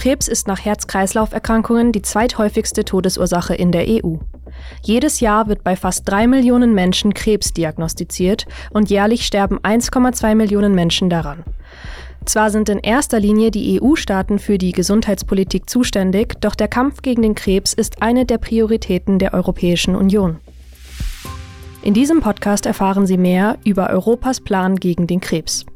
Krebs ist nach Herz-Kreislauf-Erkrankungen die zweithäufigste Todesursache in der EU. Jedes Jahr wird bei fast drei Millionen Menschen Krebs diagnostiziert und jährlich sterben 1,2 Millionen Menschen daran. Zwar sind in erster Linie die EU-Staaten für die Gesundheitspolitik zuständig, doch der Kampf gegen den Krebs ist eine der Prioritäten der Europäischen Union. In diesem Podcast erfahren Sie mehr über Europas Plan gegen den Krebs.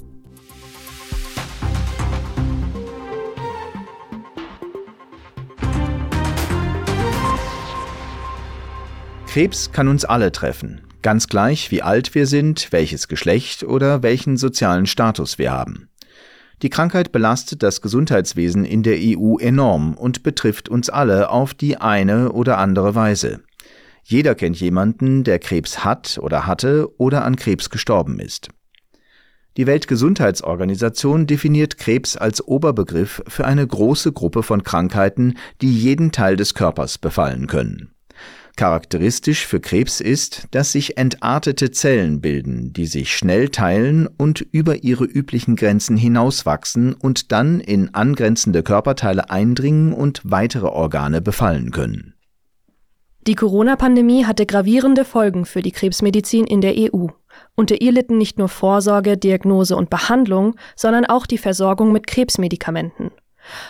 Krebs kann uns alle treffen, ganz gleich wie alt wir sind, welches Geschlecht oder welchen sozialen Status wir haben. Die Krankheit belastet das Gesundheitswesen in der EU enorm und betrifft uns alle auf die eine oder andere Weise. Jeder kennt jemanden, der Krebs hat oder hatte oder an Krebs gestorben ist. Die Weltgesundheitsorganisation definiert Krebs als Oberbegriff für eine große Gruppe von Krankheiten, die jeden Teil des Körpers befallen können. Charakteristisch für Krebs ist, dass sich entartete Zellen bilden, die sich schnell teilen und über ihre üblichen Grenzen hinauswachsen und dann in angrenzende Körperteile eindringen und weitere Organe befallen können. Die Corona-Pandemie hatte gravierende Folgen für die Krebsmedizin in der EU. Unter ihr litten nicht nur Vorsorge, Diagnose und Behandlung, sondern auch die Versorgung mit Krebsmedikamenten.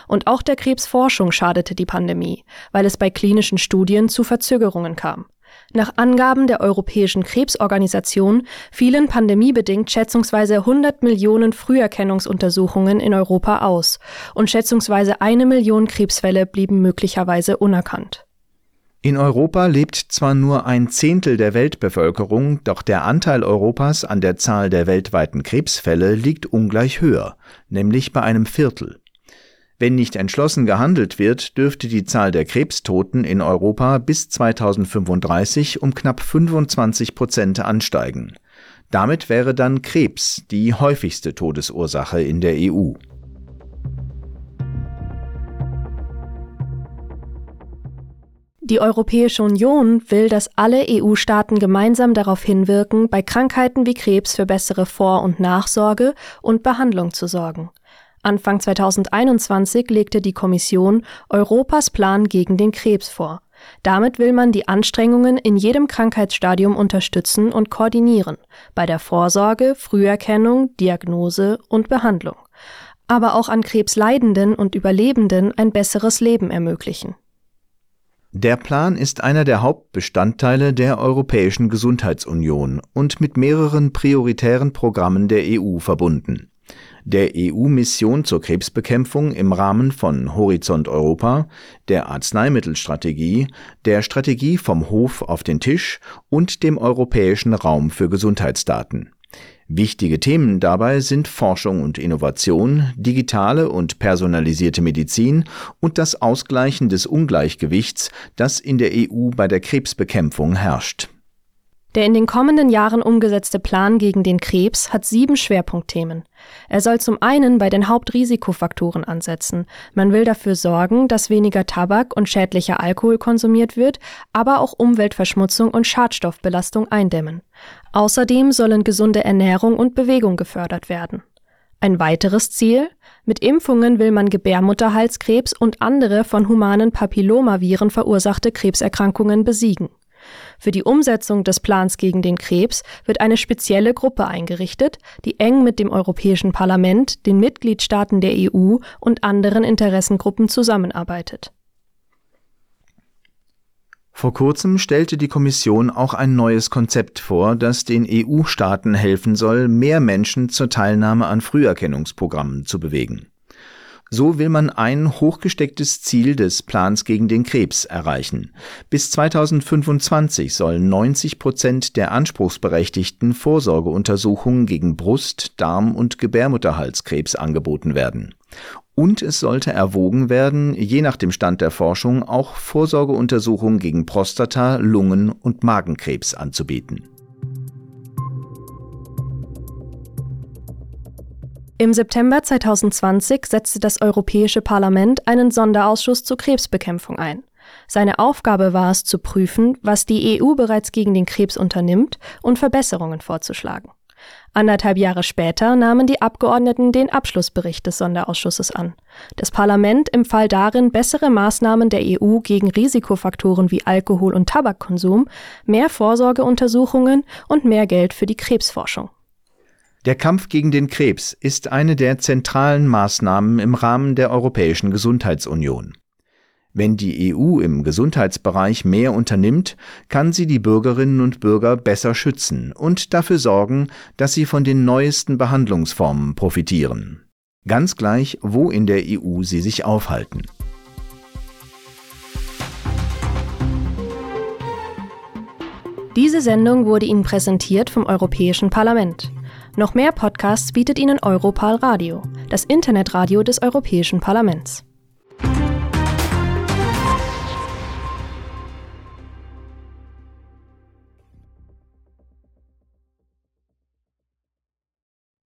Und auch der Krebsforschung schadete die Pandemie, weil es bei klinischen Studien zu Verzögerungen kam. Nach Angaben der Europäischen Krebsorganisation fielen pandemiebedingt schätzungsweise 100 Millionen Früherkennungsuntersuchungen in Europa aus und schätzungsweise eine Million Krebsfälle blieben möglicherweise unerkannt. In Europa lebt zwar nur ein Zehntel der Weltbevölkerung, doch der Anteil Europas an der Zahl der weltweiten Krebsfälle liegt ungleich höher, nämlich bei einem Viertel. Wenn nicht entschlossen gehandelt wird, dürfte die Zahl der Krebstoten in Europa bis 2035 um knapp 25 Prozent ansteigen. Damit wäre dann Krebs die häufigste Todesursache in der EU. Die Europäische Union will, dass alle EU-Staaten gemeinsam darauf hinwirken, bei Krankheiten wie Krebs für bessere Vor- und Nachsorge und Behandlung zu sorgen. Anfang 2021 legte die Kommission Europas Plan gegen den Krebs vor. Damit will man die Anstrengungen in jedem Krankheitsstadium unterstützen und koordinieren, bei der Vorsorge, Früherkennung, Diagnose und Behandlung, aber auch an Krebsleidenden und Überlebenden ein besseres Leben ermöglichen. Der Plan ist einer der Hauptbestandteile der Europäischen Gesundheitsunion und mit mehreren prioritären Programmen der EU verbunden der EU-Mission zur Krebsbekämpfung im Rahmen von Horizont Europa, der Arzneimittelstrategie, der Strategie vom Hof auf den Tisch und dem Europäischen Raum für Gesundheitsdaten. Wichtige Themen dabei sind Forschung und Innovation, digitale und personalisierte Medizin und das Ausgleichen des Ungleichgewichts, das in der EU bei der Krebsbekämpfung herrscht. Der in den kommenden Jahren umgesetzte Plan gegen den Krebs hat sieben Schwerpunktthemen. Er soll zum einen bei den Hauptrisikofaktoren ansetzen. Man will dafür sorgen, dass weniger Tabak und schädlicher Alkohol konsumiert wird, aber auch Umweltverschmutzung und Schadstoffbelastung eindämmen. Außerdem sollen gesunde Ernährung und Bewegung gefördert werden. Ein weiteres Ziel? Mit Impfungen will man Gebärmutterhalskrebs und andere von humanen Papillomaviren verursachte Krebserkrankungen besiegen. Für die Umsetzung des Plans gegen den Krebs wird eine spezielle Gruppe eingerichtet, die eng mit dem Europäischen Parlament, den Mitgliedstaaten der EU und anderen Interessengruppen zusammenarbeitet. Vor kurzem stellte die Kommission auch ein neues Konzept vor, das den EU-Staaten helfen soll, mehr Menschen zur Teilnahme an Früherkennungsprogrammen zu bewegen. So will man ein hochgestecktes Ziel des Plans gegen den Krebs erreichen. Bis 2025 sollen 90 Prozent der Anspruchsberechtigten Vorsorgeuntersuchungen gegen Brust-, Darm- und Gebärmutterhalskrebs angeboten werden. Und es sollte erwogen werden, je nach dem Stand der Forschung auch Vorsorgeuntersuchungen gegen Prostata-, Lungen- und Magenkrebs anzubieten. Im September 2020 setzte das Europäische Parlament einen Sonderausschuss zur Krebsbekämpfung ein. Seine Aufgabe war es zu prüfen, was die EU bereits gegen den Krebs unternimmt und Verbesserungen vorzuschlagen. Anderthalb Jahre später nahmen die Abgeordneten den Abschlussbericht des Sonderausschusses an. Das Parlament empfahl darin bessere Maßnahmen der EU gegen Risikofaktoren wie Alkohol- und Tabakkonsum, mehr Vorsorgeuntersuchungen und mehr Geld für die Krebsforschung. Der Kampf gegen den Krebs ist eine der zentralen Maßnahmen im Rahmen der Europäischen Gesundheitsunion. Wenn die EU im Gesundheitsbereich mehr unternimmt, kann sie die Bürgerinnen und Bürger besser schützen und dafür sorgen, dass sie von den neuesten Behandlungsformen profitieren. Ganz gleich, wo in der EU sie sich aufhalten. Diese Sendung wurde Ihnen präsentiert vom Europäischen Parlament. Noch mehr Podcasts bietet Ihnen Europal Radio, das Internetradio des Europäischen Parlaments.